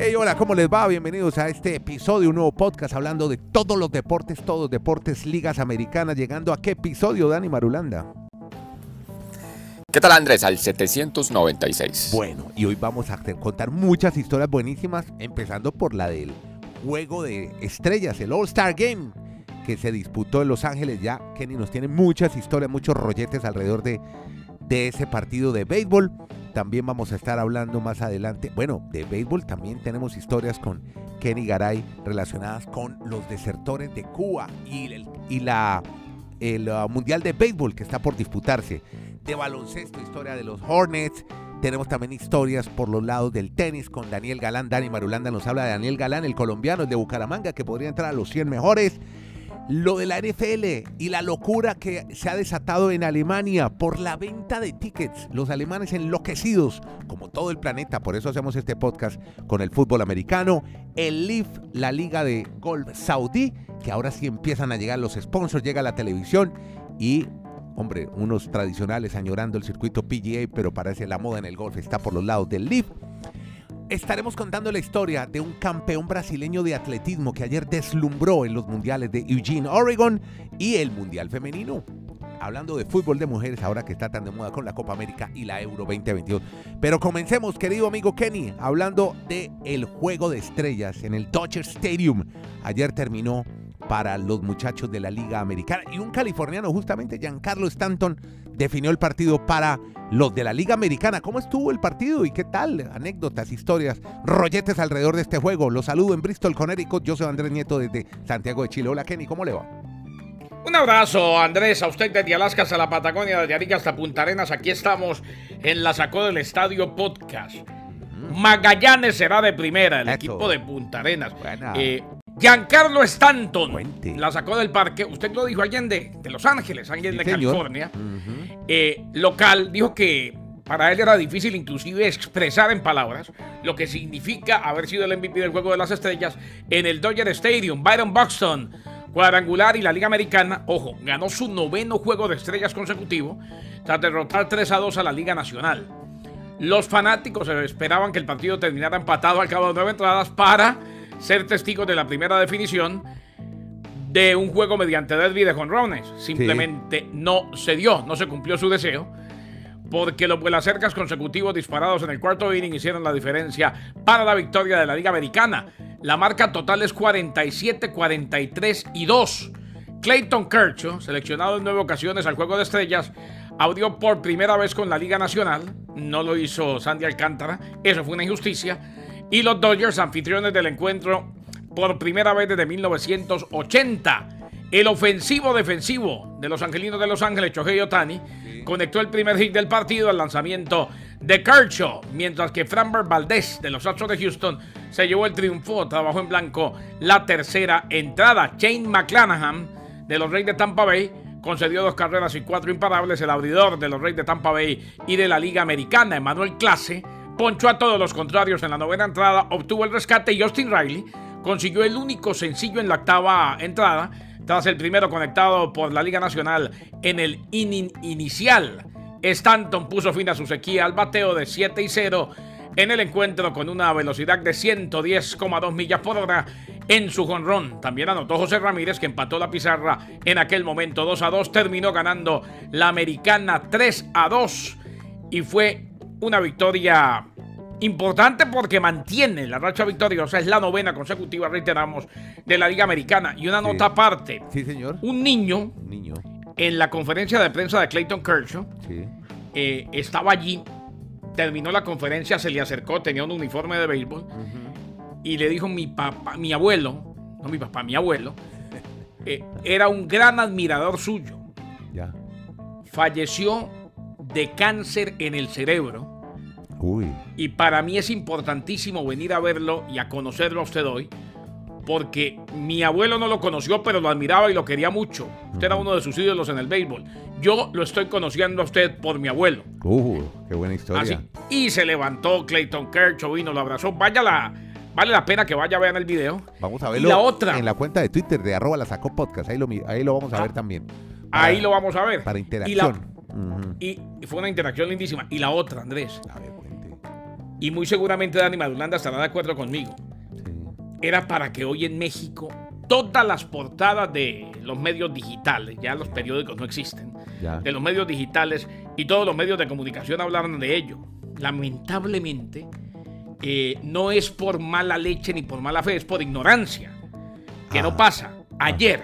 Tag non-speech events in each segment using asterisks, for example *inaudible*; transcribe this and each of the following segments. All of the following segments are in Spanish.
Hey, hola, ¿cómo les va? Bienvenidos a este episodio, un nuevo podcast hablando de todos los deportes, todos los deportes, ligas americanas. Llegando a qué episodio, Dani Marulanda. ¿Qué tal Andrés? Al 796. Bueno, y hoy vamos a contar muchas historias buenísimas, empezando por la del juego de estrellas, el All-Star Game, que se disputó en Los Ángeles. Ya Kenny nos tiene muchas historias, muchos rolletes alrededor de, de ese partido de béisbol. También vamos a estar hablando más adelante. Bueno, de béisbol también tenemos historias con Kenny Garay relacionadas con los desertores de Cuba y, el, y la, el uh, Mundial de Béisbol que está por disputarse. De baloncesto, historia de los Hornets. Tenemos también historias por los lados del tenis con Daniel Galán. Dani Marulanda nos habla de Daniel Galán, el colombiano, el de Bucaramanga, que podría entrar a los 100 mejores lo de la NFL y la locura que se ha desatado en Alemania por la venta de tickets. Los alemanes enloquecidos, como todo el planeta, por eso hacemos este podcast con el fútbol americano. El LIF, la liga de golf saudí, que ahora sí empiezan a llegar los sponsors, llega la televisión y hombre, unos tradicionales añorando el circuito PGA, pero parece la moda en el golf está por los lados del LIF estaremos contando la historia de un campeón brasileño de atletismo que ayer deslumbró en los mundiales de Eugene, Oregon y el Mundial Femenino. Hablando de fútbol de mujeres, ahora que está tan de moda con la Copa América y la Euro 2022. Pero comencemos, querido amigo Kenny, hablando de el juego de estrellas en el Dodger Stadium. Ayer terminó para los muchachos de la Liga Americana y un californiano, justamente Giancarlo Stanton, definió el partido para los de la Liga Americana. ¿Cómo estuvo el partido y qué tal? Anécdotas, historias, rolletes alrededor de este juego. Los saludo en Bristol, Connecticut. Yo soy Andrés Nieto desde Santiago de Chile. Hola Kenny, ¿cómo le va? Un abrazo, Andrés, a usted desde Alaska hasta la Patagonia, desde Arica hasta Punta Arenas. Aquí estamos en la Sacó del Estadio Podcast. Magallanes será de primera, el equipo de Punta Arenas. Eh, Giancarlo Stanton la sacó del parque. Usted lo dijo alguien de, de Los Ángeles, alguien de California. Eh, local, dijo que para él era difícil inclusive expresar en palabras lo que significa haber sido el MVP del Juego de las Estrellas en el Dodger Stadium. Byron Buxton, cuadrangular y la Liga Americana, ojo, ganó su noveno Juego de Estrellas consecutivo tras derrotar 3 a 2 a la Liga Nacional. Los fanáticos esperaban que el partido terminara empatado al cabo de nueve entradas para ser testigos de la primera definición de un juego mediante derby de jonrones. Simplemente no se dio, no se cumplió su deseo, porque los vuelacercas consecutivos disparados en el cuarto inning hicieron la diferencia para la victoria de la Liga Americana. La marca total es 47, 43 y 2. Clayton Kershaw, seleccionado en nueve ocasiones al Juego de Estrellas, audió por primera vez con la Liga Nacional. No lo hizo Sandy Alcántara. Eso fue una injusticia y los Dodgers, anfitriones del encuentro por primera vez desde 1980. El ofensivo defensivo de los angelinos de Los Ángeles, Chohei Otani, conectó el primer hit del partido al lanzamiento de Kershaw, mientras que Framber Valdez de los Astros de Houston se llevó el triunfo, trabajó en blanco la tercera entrada. Shane McClanahan de los Reyes de Tampa Bay concedió dos carreras y cuatro imparables. El abridor de los Reyes de Tampa Bay y de la Liga Americana, Emmanuel Clase, ponchó a todos los contrarios en la novena entrada, obtuvo el rescate y Justin Riley consiguió el único sencillo en la octava entrada, tras el primero conectado por la Liga Nacional en el inning inicial. Stanton puso fin a su sequía al bateo de 7 y 0 en el encuentro con una velocidad de 110,2 millas por hora en su jonrón. También anotó José Ramírez que empató la pizarra en aquel momento 2 a 2, terminó ganando la americana 3 a 2 y fue una victoria importante porque mantiene la racha victoriosa, es la novena consecutiva, reiteramos, de la Liga Americana. Y una nota aparte. Sí, señor. Un niño, niño, en la conferencia de prensa de Clayton Kershaw, eh, estaba allí, terminó la conferencia, se le acercó, tenía un uniforme de béisbol, y le dijo mi papá, mi abuelo, no mi papá, mi abuelo, eh, era un gran admirador suyo. Ya. Falleció de cáncer en el cerebro. Y para mí es importantísimo venir a verlo y a conocerlo a usted hoy, porque mi abuelo no lo conoció, pero lo admiraba y lo quería mucho. Usted era uno de sus ídolos en el béisbol. Yo lo estoy conociendo a usted por mi abuelo. Uh, qué buena historia. Y se levantó Clayton Kershaw, vino, lo abrazó. Vaya la, Vale la pena que vaya a ver el video. Vamos a verlo la otra. en la cuenta de Twitter de arroba la sacó podcast. Ahí lo, ahí lo vamos a ver ah, también. ahí lo vamos a ver. Para interacción. Y, fue una interacción lindísima. Y la otra, Andrés. y muy seguramente Dani Madulanda estará de acuerdo conmigo, era para que hoy en México todas las portadas de los medios digitales, ya los periódicos no existen, de los medios digitales y todos los medios de comunicación hablaran de ello. Lamentablemente, eh, no es por mala leche ni por mala fe, es por ignorancia. Que no pasa. Ayer,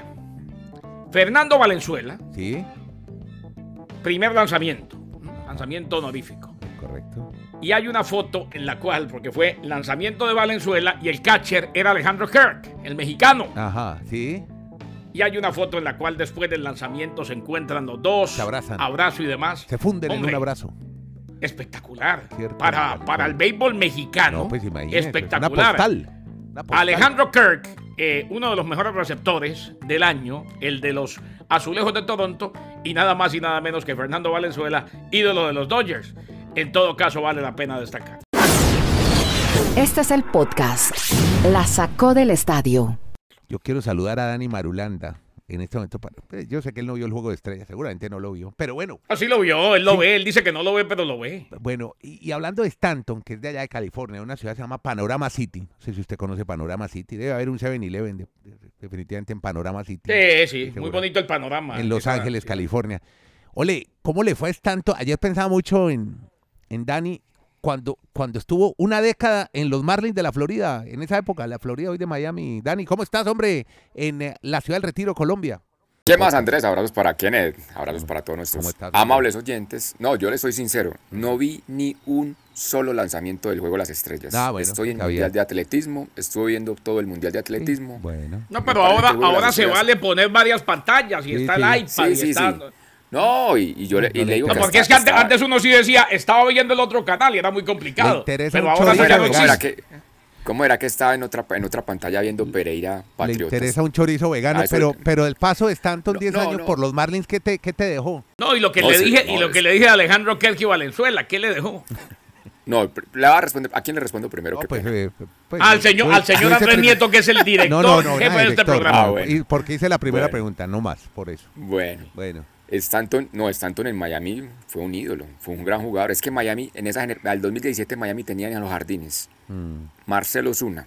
Fernando Valenzuela, ¿Sí? Primer lanzamiento, lanzamiento honorífico. Correcto. Y hay una foto en la cual, porque fue lanzamiento de Valenzuela y el catcher era Alejandro Kirk, el mexicano. Ajá, sí. Y hay una foto en la cual después del lanzamiento se encuentran los dos, Se abrazan. abrazo y demás. Se funden en un abrazo. Espectacular. Cierto, para, para el béisbol mexicano. No, pues espectacular. Una postal. Una postal. Alejandro Kirk, eh, uno de los mejores receptores del año, el de los Azulejos de Toronto, y nada más y nada menos que Fernando Valenzuela, ídolo de los Dodgers. En todo caso, vale la pena destacar. Este es el podcast. La sacó del estadio. Yo quiero saludar a Dani Marulanda en este momento. para- pues, Yo sé que él no vio el juego de estrellas, seguramente no lo vio. Pero bueno, Así lo vio, él lo Sí. ve, él dice que no lo ve, pero lo ve. bueno, y, y hablando de Stanton, que es de allá de California, una ciudad que se llama Panorama City. No sé si usted conoce Panorama City. Debe haber un 7-Eleven de- de- definitivamente en Panorama City. Sí, sí, muy bonito el panorama. en Los Ángeles. California. Ole, ¿cómo le fue a Stanton? Ayer pensaba mucho en, en Dani cuando, cuando estuvo una década en los Marlins de la Florida, en esa época, la Florida hoy de Miami. Dani, ¿cómo estás, hombre? En eh, la ciudad del Retiro, Colombia. ¿Qué más, Andrés? Abrazos para Kenneth, abrazos para todos ¿Cómo nuestros estás, amables oyentes. No, yo les soy sincero, no vi ni un solo lanzamiento del Juego de las Estrellas. Ah, bueno, Estoy en bien. Mundial de Atletismo, estuve viendo todo el Mundial de Atletismo. Bueno. No, pero ahora, ahora se Estrellas- vale poner varias pantallas y Sí, está sí. el iPad Sí, y sí, está... No, y, y yo le, y le digo No, que porque es que antes, hasta- antes uno sí decía, estaba viendo el otro canal y era muy complicado. Le Pero ahora sí chorizo ya ¿Cómo no era, vegano. cómo era que, cómo era que estaba en otra, en otra pantalla viendo Pereira Le Patriotas? interesa un chorizo vegano, Ah, pero, pero el paso de Stanton No, 10 no, años no. por los Marlins, ¿qué te, qué te dejó? No, y lo que No, le sí, dije, no, y lo es- que le dije a Alejandro Kerky Valenzuela, ¿qué le dejó? *laughs* No, le va a responder. ¿A quién le respondo primero? No, Qué pues, eh, pues, al yo- señor, yo- al señor Andrés Nieto, que es el *laughs* director No, no, no, jefe nada, de este programa. Ah, no, bueno. y porque hice la primera Bueno. pregunta, no más, por eso. Bueno. Bueno. Stanton, no, Stanton en Miami fue un ídolo, fue un gran jugador. Es que Miami, en esa gener- al 2017 Miami tenían a los jardines Mm. Marcelo Zuna,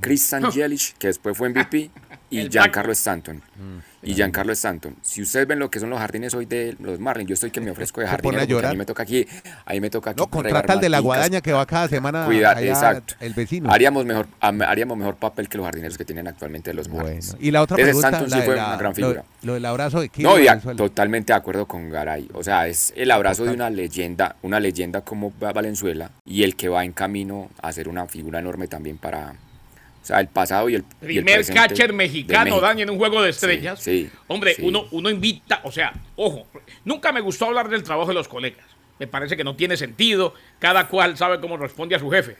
Chris Angelich, *laughs* que después fue MVP, y Giancarlo Stanton. Mm. Y Giancarlo Stanton. Si ustedes ven lo que son los jardines hoy de los Marlins, yo estoy que me *laughs* ofrezco de pone a a mí me toca aquí, ahí me toca aquí No, contrata al de la guadaña que va cada semana Cuida, allá, exacto. el vecino. Haríamos mejor, am- haríamos mejor papel que los jardineros que tienen actualmente los Bueno, Marlins. y la otra Ese pregunta, Stanton la sí fue la- una gran figura. Lo, del abrazo de Kilo No, y a- Valenzuela. totalmente de acuerdo con Garay. O sea, es el abrazo de una leyenda, una leyenda como Va- Valenzuela y el que va en camino a ser una figura enorme también para, o sea, el pasado y el, y el Primer catcher mexicano. Dani, en un juego de estrellas. sí, Hombre, sí. Uno, uno invita, o sea, ojo, nunca me gustó hablar del trabajo de los colegas. Me parece que no tiene sentido, cada cual sabe cómo responde a su jefe.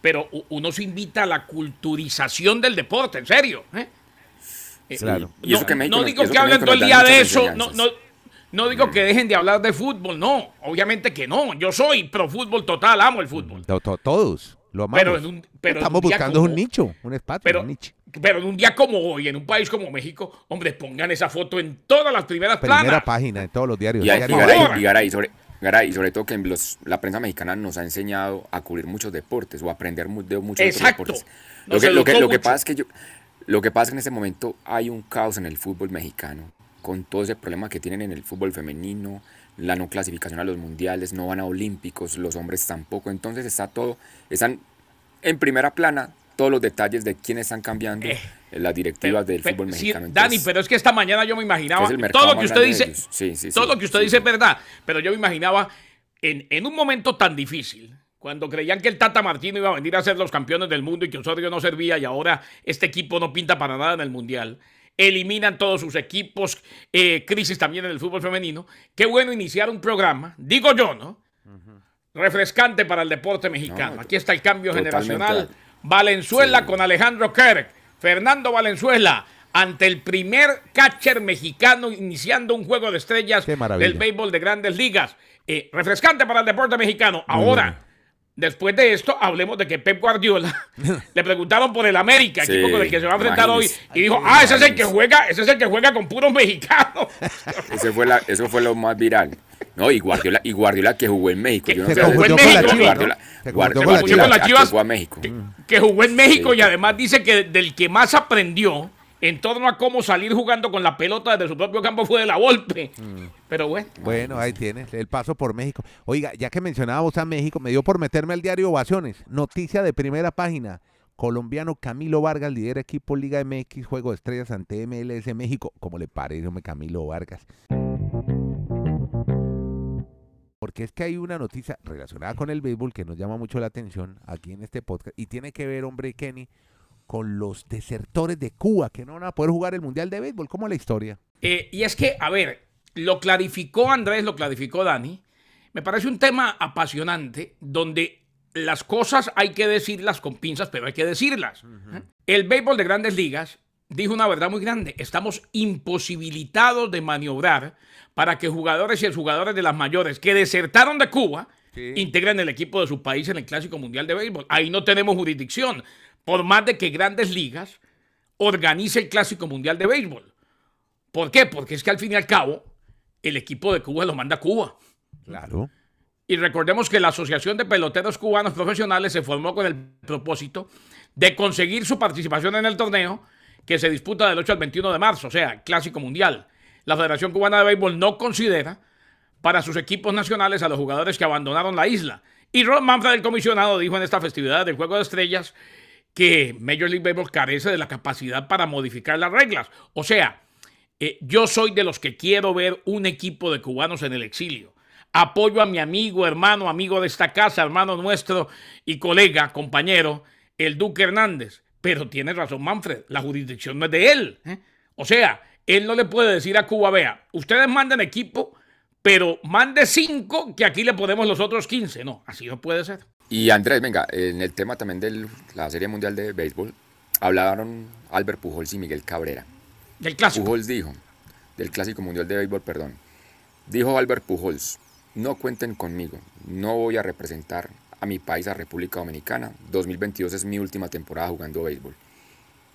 Pero uno se invita a la culturización del deporte, en serio. ¿eh? Eh, Claro. Y eso no, que México no digo eso que que hablen todo el día de eso, no, no, no digo que dejen de hablar de fútbol, no, obviamente que no, yo soy pro fútbol total, amo el fútbol. To- todos lo amamos. Pero en un- pero en Estamos un buscando como- un nicho, un espacio, Pero, un nicho. pero en un día como hoy, en un país como México, hombre, pongan esa foto en todas las primeras Primera planas. página de todos los diarios. Y, y diario. favor. Garay, y Garay, sobre, Garay, y sobre todo que en los- la prensa mexicana nos ha enseñado a cubrir muchos deportes o a aprender de muchos Exacto. deportes. Lo que, lo, que, lo pasa es que yo, lo que pasa es que en este momento hay un caos en el fútbol mexicano con todo ese problema que tienen en el fútbol femenino, la no clasificación a los mundiales, no van a olímpicos, los hombres tampoco. Entonces está todo, están en primera plana todos los detalles de quiénes están cambiando Eh, las directivas del fútbol sí, mexicano. Dani, Entonces, pero es que esta mañana yo me imaginaba todo lo que usted dice. Sí, sí, todo sí, lo que usted sí, dice sí. es verdad, pero yo me imaginaba en, en un momento tan difícil, cuando creían que el Tata Martino iba a venir a ser los campeones del mundo y que Osorio no servía y ahora este equipo no pinta para nada en el Mundial. Eliminan todos sus equipos, eh, crisis también en el fútbol femenino. Qué bueno iniciar un programa, digo yo, ¿no? Refrescante para el deporte mexicano. No, Aquí está el cambio generacional. Valenzuela Sí. con Alejandro Kirk. Fernando Valenzuela ante el primer catcher mexicano iniciando un juego de estrellas del béisbol de grandes ligas. Eh, refrescante para el deporte mexicano. Ahora. Después de esto, hablemos de que Pep Guardiola *laughs* le preguntaron por el América, Sí, equipo con el que se va a enfrentar hoy, y dijo, ah, ese es el que juega, ese es el que juega con puros mexicanos. *laughs* Ese fue la, eso fue lo más viral. No, y Guardiola, y Guardiola que jugó en México. Yo no Que sé jugó en México. Guardiola, Se Guardiola, confundió con la Guardiola Chivas. que jugó a México. que jugó en México Sí. y además dice que del que más aprendió en torno a cómo salir jugando con la pelota desde su propio campo fue de la Volpe. Pero bueno. Bueno, ahí tienes el paso por México. Oiga, ya que mencionábamos a México, me dio por meterme al diario Ovaciones. Noticia de primera página. Colombiano Camilo Vargas lidera equipo Liga MX, Juego de Estrellas ante MLS México. ¿Cómo le parece, Camilo Vargas? Porque es que hay una noticia relacionada con el béisbol que nos llama mucho la atención aquí en este podcast y tiene que ver, hombre, Kenny, con los desertores de Cuba que no van a poder jugar el Mundial de Béisbol. ¿Cómo es la historia? Eh, y es que, a ver, lo clarificó Andrés, lo clarificó Dani. Me parece un tema apasionante donde las cosas hay que decirlas con pinzas, pero hay que decirlas. ¿eh? El béisbol de grandes ligas dijo una verdad muy grande. Estamos imposibilitados de maniobrar para que jugadores y exjugadores de las mayores que desertaron de Cuba Sí. integren el equipo de su país en el Clásico Mundial de Béisbol. Ahí no tenemos jurisdicción, por más de que grandes ligas organice el Clásico Mundial de Béisbol. ¿Por qué? Porque es que al fin y al cabo, el equipo de Cuba lo manda a Cuba. Claro. Y recordemos que la Asociación de Peloteros Cubanos Profesionales se formó con el propósito de conseguir su participación en el torneo que se disputa del 8 al 21 de marzo, o sea, Clásico Mundial. La Federación Cubana de Béisbol no considera para sus equipos nacionales a los jugadores que abandonaron la isla. Y Ron Manfred, el comisionado, dijo en esta festividad del Juego de Estrellas que Major League Baseball carece de la capacidad para modificar las reglas. O sea, eh, yo soy de los que quiero ver un equipo de cubanos en el exilio. Apoyo a mi amigo, hermano, amigo de esta casa, hermano nuestro y colega, compañero, el Duque Hernández. Pero tiene razón Manfred, la jurisdicción no es de él. ¿eh? O sea, él no le puede decir a Cuba, vea, ustedes manden equipo, pero mande cinco que aquí le ponemos los otros 15. No, así no puede ser. Y Andrés, venga, en el tema también de la Serie Mundial de Béisbol, hablaron Albert Pujols y Miguel Cabrera. Del clásico. Pujols dijo, del Clásico Mundial de Béisbol, perdón, dijo Albert Pujols, no cuenten conmigo, no voy a representar a mi país, a República Dominicana, 2022 es mi última temporada jugando béisbol.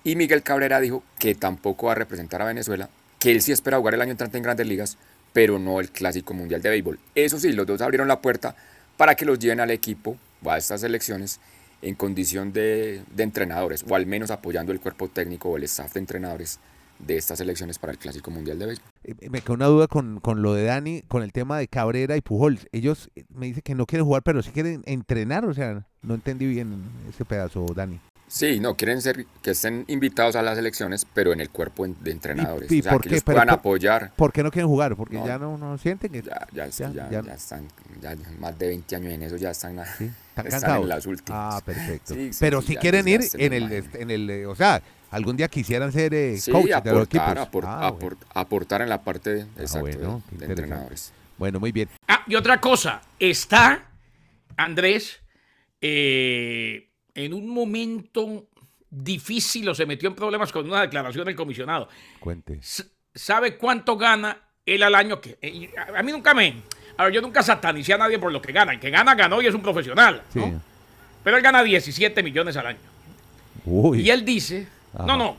Y Miguel Cabrera dijo que tampoco va a representar a Venezuela, que él sí espera jugar el año entrante en grandes ligas, pero no el Clásico Mundial de Béisbol. Eso sí, los dos abrieron la puerta para que los lleven al equipo a estas elecciones en condición de, de entrenadores, o al menos apoyando el cuerpo técnico o el staff de entrenadores de estas elecciones para el Clásico Mundial de Béisbol. Eh, Me queda una duda con, con lo de Dani, con el tema de Cabrera y Pujols. Ellos eh, me dicen que no quieren jugar, pero sí quieren entrenar. O sea, no entendí bien ese pedazo, Dani. Sí, no, quieren ser que estén invitados a las elecciones, pero en el cuerpo de entrenadores. y o sea, por que qué? Pero puedan por- apoyar. ¿Por qué no quieren jugar? Porque No. ya no, no sienten que Ya, ya, Ya, ya, ya. ya están, ya más de 20 años en eso, ya están, ¿sí? están *laughs* están cansados. en las últimas. Ah, perfecto. Sí, sí, pero sí, si quieren ir en el, en el, eh, o sea, algún día quisieran ser eh, Sí, coaches de los equipos. aportar, apor- Ah, bueno. aportar en la parte de, exacto, bueno, de- de, entrenadores. Bueno, muy bien. Ah, y otra cosa, está Andrés eh, en un momento difícil o se metió en problemas con una declaración del comisionado. Cuente. ¿Sabe cuánto gana él al año? Que, eh, a mí nunca me... A ver, yo nunca satanicé a nadie por lo que gana. El que gana, ganó y es un profesional. Sí. ¿no? Pero él gana 17 millones al año. Uy. Y él dice, Ajá. no, no,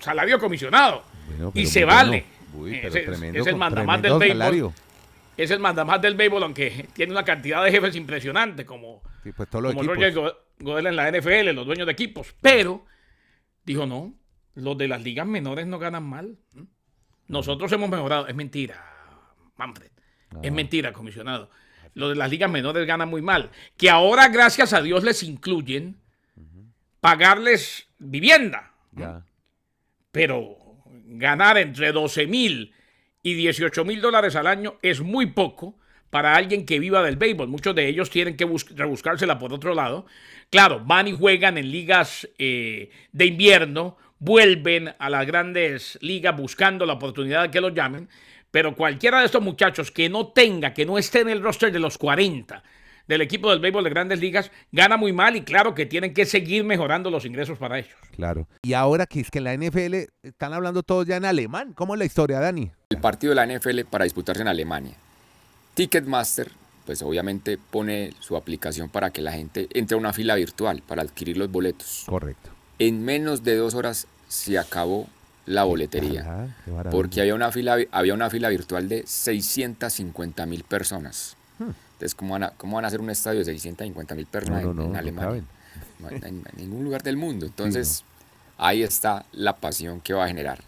salario comisionado. Bueno, y se vale. bueno. Uy, Eh, pero ese- tremendo, es el mandamás del béisbol. salario. Es el mandamás del béisbol, aunque tiene una cantidad de jefes impresionante, como, Sí, pues todos los como equipos. Roger Go- Goodell en la NFL, los dueños de equipos. Pero dijo, no, los de las ligas menores no ganan mal. Nosotros hemos mejorado. Es mentira, Manfred. Es mentira, comisionado. Los de las ligas menores ganan muy mal. Que ahora, gracias a Dios, les incluyen pagarles vivienda. Ya. Pero ganar entre 12 mil y 18 mil dólares al año es muy poco para alguien que viva del béisbol. Muchos de ellos tienen que bus- rebuscársela por otro lado. Claro, van y juegan en ligas eh, de invierno, vuelven a las grandes ligas buscando la oportunidad de que los llamen. Pero cualquiera de estos muchachos que no tenga, que no esté en el roster de los 40 del equipo del béisbol de grandes ligas, gana muy mal y claro que tienen que seguir mejorando los ingresos para ellos. Claro. Y ahora que es que en la NFL están hablando todos ya en alemán. ¿Cómo es la historia, Dani? El partido de la NFL para disputarse en Alemania. Ticketmaster, pues obviamente pone su aplicación para que la gente entre a una fila virtual para adquirir los boletos. Correcto. En menos de dos horas se acabó la boletería. porque había una fila, había una fila virtual de 650 mil personas. Hmm. Entonces, ¿cómo van, a, ¿cómo van a hacer un estadio de 650 mil personas en, Alemania? en, ningún lugar del mundo. Entonces, ahí está la pasión que va a generar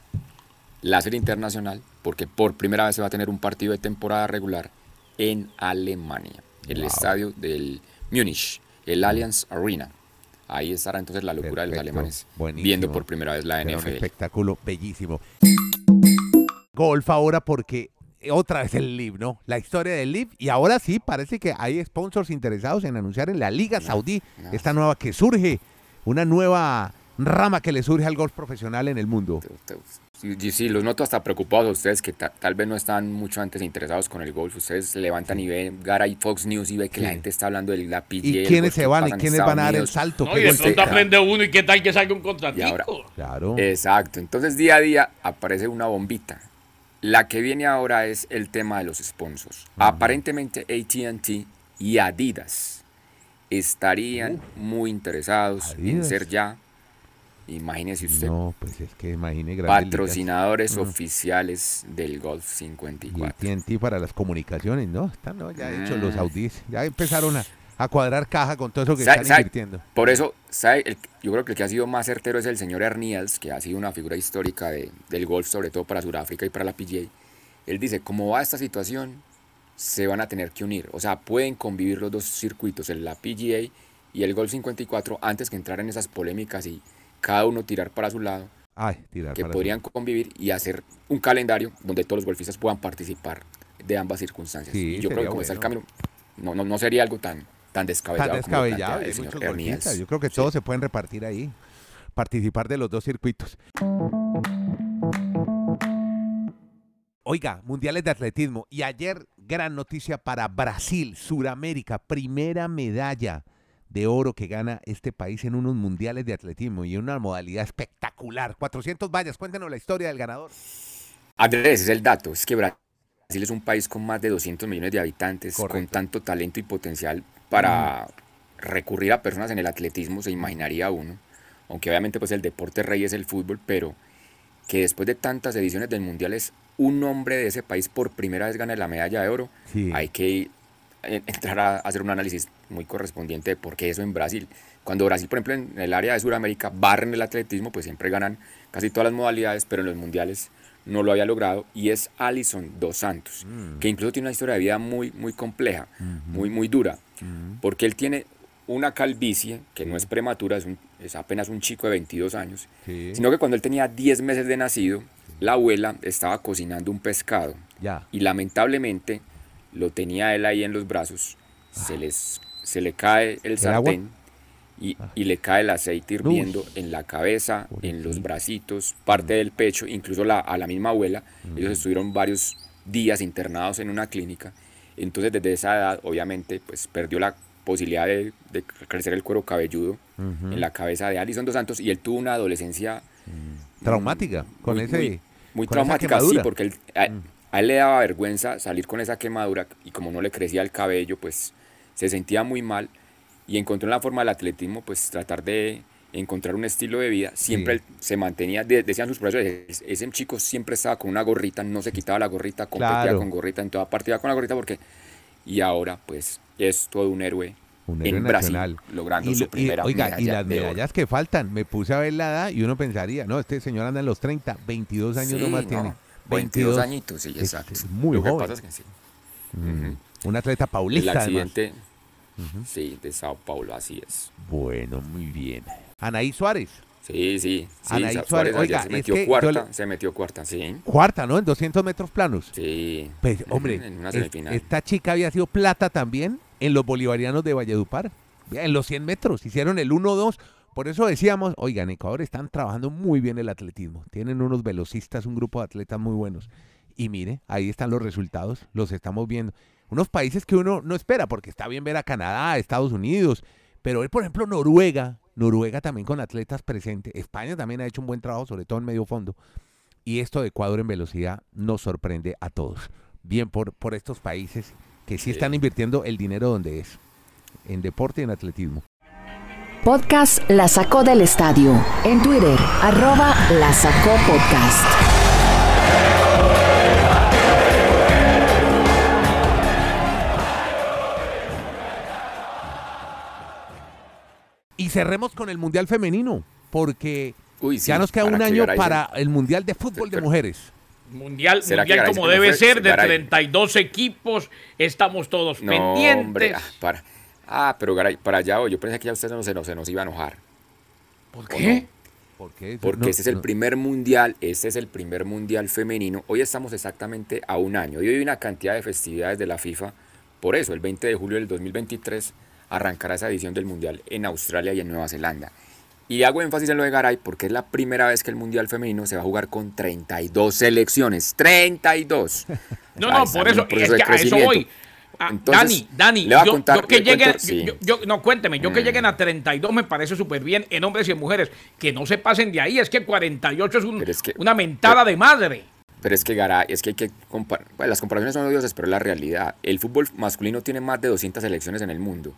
la serie internacional, porque por primera vez se va a tener un partido de temporada regular en Alemania, el estadio del Múnich, el Allianz Arena. Ahí estará entonces la locura de los alemanes viendo por primera vez la NFL. Un espectáculo bellísimo. Golf ahora porque otra vez el LIV, ¿no? La historia del LIV. Y ahora sí, parece que hay sponsors interesados en anunciar en la Liga Saudí esta nueva que surge, una nueva rama que le surge al golf profesional en el mundo. Sí, sí, los noto hasta preocupados a ustedes que tal vez no están mucho antes interesados con el golf. Ustedes levantan y ven Gara y Fox News y ve que la gente está hablando de la PGA. ¿Y quiénes se van y quiénes van a dar el salto? No, y de pronto aprende uno y qué tal que salga un contratico. claro. Exacto. Entonces día a día aparece una bombita. La que viene ahora es el tema de los sponsors. Aparentemente AT&T y Adidas estarían muy interesados en ser ya Imagínese usted. No, pues es que imagine Patrocinadores oficiales del Golf 54. Y TNT para las comunicaciones, ¿no? Están, ¿no? Ya hecho los ah. Audis. Ya empezaron a, cuadrar caja con todo eso que están invirtiendo. Por eso, ¿sabe? yo creo que el que ha sido más certero es el señor Erniels, que ha sido una figura histórica de, del golf, sobre todo para Sudáfrica y para la PGA. Él dice, ¿cómo va esta situación? Se van a tener que unir. O sea, pueden convivir los dos circuitos, el la PGA y el Golf 54, antes que entrar en esas polémicas y cada uno tirar para su lado, que podrían convivir y hacer un calendario donde todos los golfistas puedan participar de ambas circunstancias. y yo creo que como está el camino, no, no, no sería algo tan, tan descabellado. Tan descabellado, Yo creo que todos se pueden repartir ahí, participar de los dos circuitos. Oiga, mundiales de atletismo. Y ayer, gran noticia para Brasil, Suramérica, primera medalla de oro que gana este país en unos mundiales de atletismo y en una modalidad espectacular. 400 vallas, cuéntenos la historia del ganador. Andrés, es el dato, es que Brasil es un país con más de 200 millones de habitantes, con tanto talento y potencial para recurrir a personas en el atletismo, se imaginaría uno, aunque obviamente pues el deporte rey es el fútbol, pero que después de tantas ediciones del mundial es un hombre de ese país por primera vez gana la medalla de oro, hay que entrar a hacer un análisis muy correspondiente de por qué eso en Brasil. Cuando Brasil, por ejemplo, en el área de Sudamérica barren el atletismo, pues siempre ganan casi todas las modalidades, pero en los mundiales no lo había logrado y es Alison dos Santos, mm. que incluso tiene una historia de vida muy, muy compleja, muy, muy dura, porque él tiene una calvicie que no es prematura, es, es apenas un chico de 22 años, sino que cuando él tenía 10 meses de nacido, la abuela estaba cocinando un pescado y lamentablemente lo tenía él ahí en los brazos, se, les, se le cae el, sartén y, ah. y, le cae el aceite hirviendo en la cabeza, en los bracitos, parte del pecho, incluso la, a la misma abuela. Ellos estuvieron varios días internados en una clínica. Entonces desde esa edad, obviamente, pues perdió la posibilidad de, crecer el cuero cabelludo en la cabeza de Alison Dos Santos y él tuvo una adolescencia mm, traumática con ese muy, traumática sí porque él, mm. A él le daba vergüenza salir con esa quemadura y como no le crecía el cabello, pues se sentía muy mal y encontró en la forma del atletismo, pues tratar de encontrar un estilo de vida. Siempre se mantenía, decían sus profesores, ese chico siempre estaba con una gorrita, no se quitaba la gorrita, competía con gorrita, en toda parte iba con la gorrita porque... Y ahora, pues, es todo un héroe un en Brasil, logrando su primera oiga, y las medallas que faltan, me puse a ver la edad y uno pensaría, no, este señor anda en los 30, 22 años nomás tiene. 22, añitos, sí, exacto. muy joven. Mm. Un atleta paulista. El accidente, sí, de Sao Paulo, así es. Bueno, muy bien. Anaí Suárez. Sí, sí. sí Anaí Suárez, oiga, se metió cuarta, se metió cuarta, sí. Cuarta, ¿no? En 200 metros planos. Sí. Pues, *laughs* hombre, en una semifinal. esta chica había sido plata también en los bolivarianos de Valledupar. En los 100 metros, hicieron el 1-2 por eso decíamos, oigan, Ecuador están trabajando muy bien el atletismo. Tienen unos velocistas, un grupo de atletas muy buenos. Y mire, ahí están los resultados, los estamos viendo. Unos países que uno no espera, porque está bien ver a Canadá, Estados Unidos, pero ver, por ejemplo, Noruega, Noruega también con atletas presentes. España también ha hecho un buen trabajo, sobre todo en medio fondo. Y esto de Ecuador en velocidad nos sorprende a todos. Bien por, por estos países que sí están invirtiendo el dinero donde es, en deporte y en atletismo. Podcast La Sacó del Estadio. En Twitter, arroba La Sacó Podcast. Y cerremos con el Mundial Femenino, porque Uy, sí, ya nos queda un año para el Mundial de Fútbol de Mujeres. Mundial, ¿Será que mundial como debe ser, de Garay. 32 equipos, estamos todos No, pendientes. hombre, ah, para. Ah, pero Garay, para allá voy. Yo pensé que ya usted no se nos, se nos iba a enojar. ¿Por ¿o qué? Porque, no- este es el no- primer mundial, este es el primer mundial femenino. Hoy estamos exactamente a un año. Y hoy hay una cantidad de festividades de la FIFA. Por eso, el 20 de julio del 2023 arrancará esa edición del mundial en Australia y en Nueva Zelanda. Y hago énfasis en lo de Garay porque es la primera vez que el mundial femenino se va a jugar con 32 selecciones. ¡32! *laughs* No, no, por eso, es que a eso voy. Ah, Entonces, Dani, Dani, le voy a yo, contar- yo que cuento- sí. yo- yo- no, cuénteme, yo que lleguen a 32 me parece súper bien en hombres y en mujeres, que no se pasen de ahí, es que 48 es, un- es que- una mentada de madre. Pero es que Garay, es que hay que comparar. las comparaciones son odiosas, pero es la realidad. El fútbol masculino tiene más de 200 selecciones en el mundo.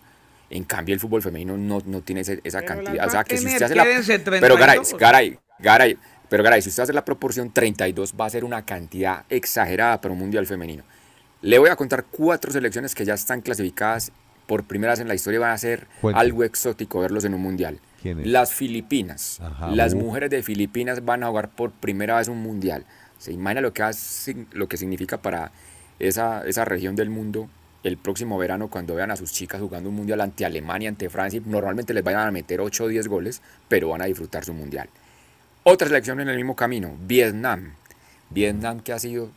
En cambio, el fútbol femenino no, no tiene ese- esa Pero cantidad. las O sea, va a que si tener, usted hace la. quédense Pero Garay, 32. Garay, Garay, pero Garay, si usted hace la proporción, 32 va a ser una cantidad exagerada para un mundial femenino. Le voy a contar cuatro selecciones que ya están clasificadas por primera vez en la historia y van a ser algo exótico verlos en un mundial. Las Filipinas. Ajá, Las uh. mujeres de Filipinas van a jugar por primera vez un mundial. ¿Se imagina lo que, hace- lo que significa para esa, esa región del mundo el próximo verano cuando vean a sus chicas jugando un mundial ante Alemania, ante Francia? y Normalmente les vayan a meter 8 o 10 goles, pero van a disfrutar su mundial. Otra selección en el mismo camino, Vietnam. Vietnam que ha sido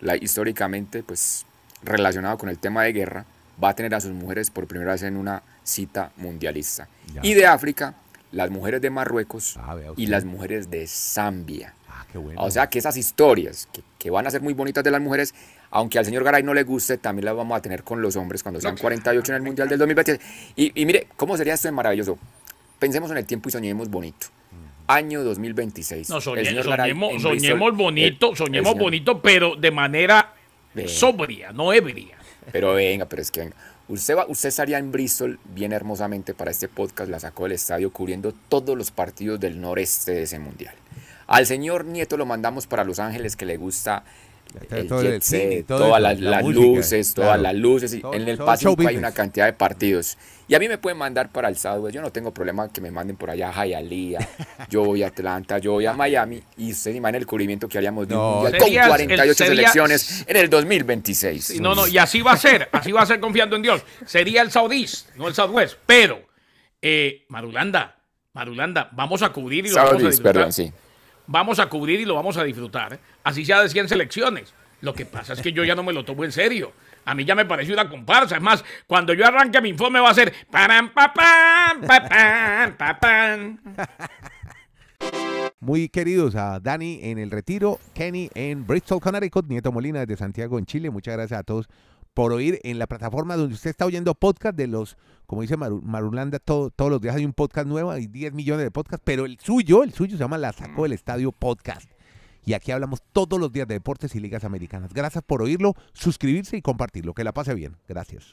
la, históricamente pues, relacionado con el tema de guerra, va a tener a sus mujeres por primera vez en una cita mundialista. Ya. Y de África, las mujeres de Marruecos Ah, y las mujeres de Zambia. Ah, qué bueno. O sea que esas historias que, que van a ser muy bonitas de las mujeres, aunque al señor Garay no le guste, también las vamos a tener con los hombres cuando sean 48 en el Mundial del 2020. Y, y mire, ¿cómo sería esto de maravilloso? Pensemos en el tiempo y soñemos bonito. Año 2026. No, soñe- Garay soñemos, soñemos bonito, el- soñemos bonito, pero de manera sobria, no ebria. Pero venga, pero es que venga. Usted, va, usted estaría en Bristol bien hermosamente para este podcast, la sacó del estadio cubriendo todos los partidos del noreste de ese mundial. Al señor Nieto lo mandamos para Los Ángeles que le gusta el Todo jet el cine, set, todo todas las, la las música, luces, todas claro. las luces. Y Todo- en el Pacífico hay una cantidad de partidos. Y a mí me pueden mandar para el Southwest. Yo no tengo problema que me manden por allá a Hialeah. *laughs* Yo voy a Atlanta, yo voy a Miami. Y ustedes imaginen el cubrimiento que haríamos de No, con 48 el- selecciones en el 2026. Sí, no, no, y así va a ser, así va a ser confiando en Dios. Sería el Saudís, no el Southwest. Pero, eh, Marulanda, Marulanda, vamos a cubrir y lo vamos a disfrutar. perdón, sí. Vamos a cubrir y lo vamos a disfrutar. ¿eh? Así sea de 100 selecciones. Lo que pasa es que yo ya no me lo tomo en serio. A mí ya me pareció una comparsa. Es más, cuando yo arranque mi informe va a ser. Muy queridos a Dani en el retiro, Kenny en Bristol, Connecticut, Nieto Molina desde Santiago en Chile. Muchas gracias a todos por oír en la plataforma donde usted está oyendo podcast de los, como dice Maru- Marulanda, todo- todos los días hay un podcast nuevo, hay 10 millones de podcasts, pero el suyo, el suyo se llama La Sacó del Estadio Podcast. Y aquí hablamos todos los días de deportes y ligas americanas. Gracias por oírlo, suscribirse y compartirlo. Que la pase bien. Gracias.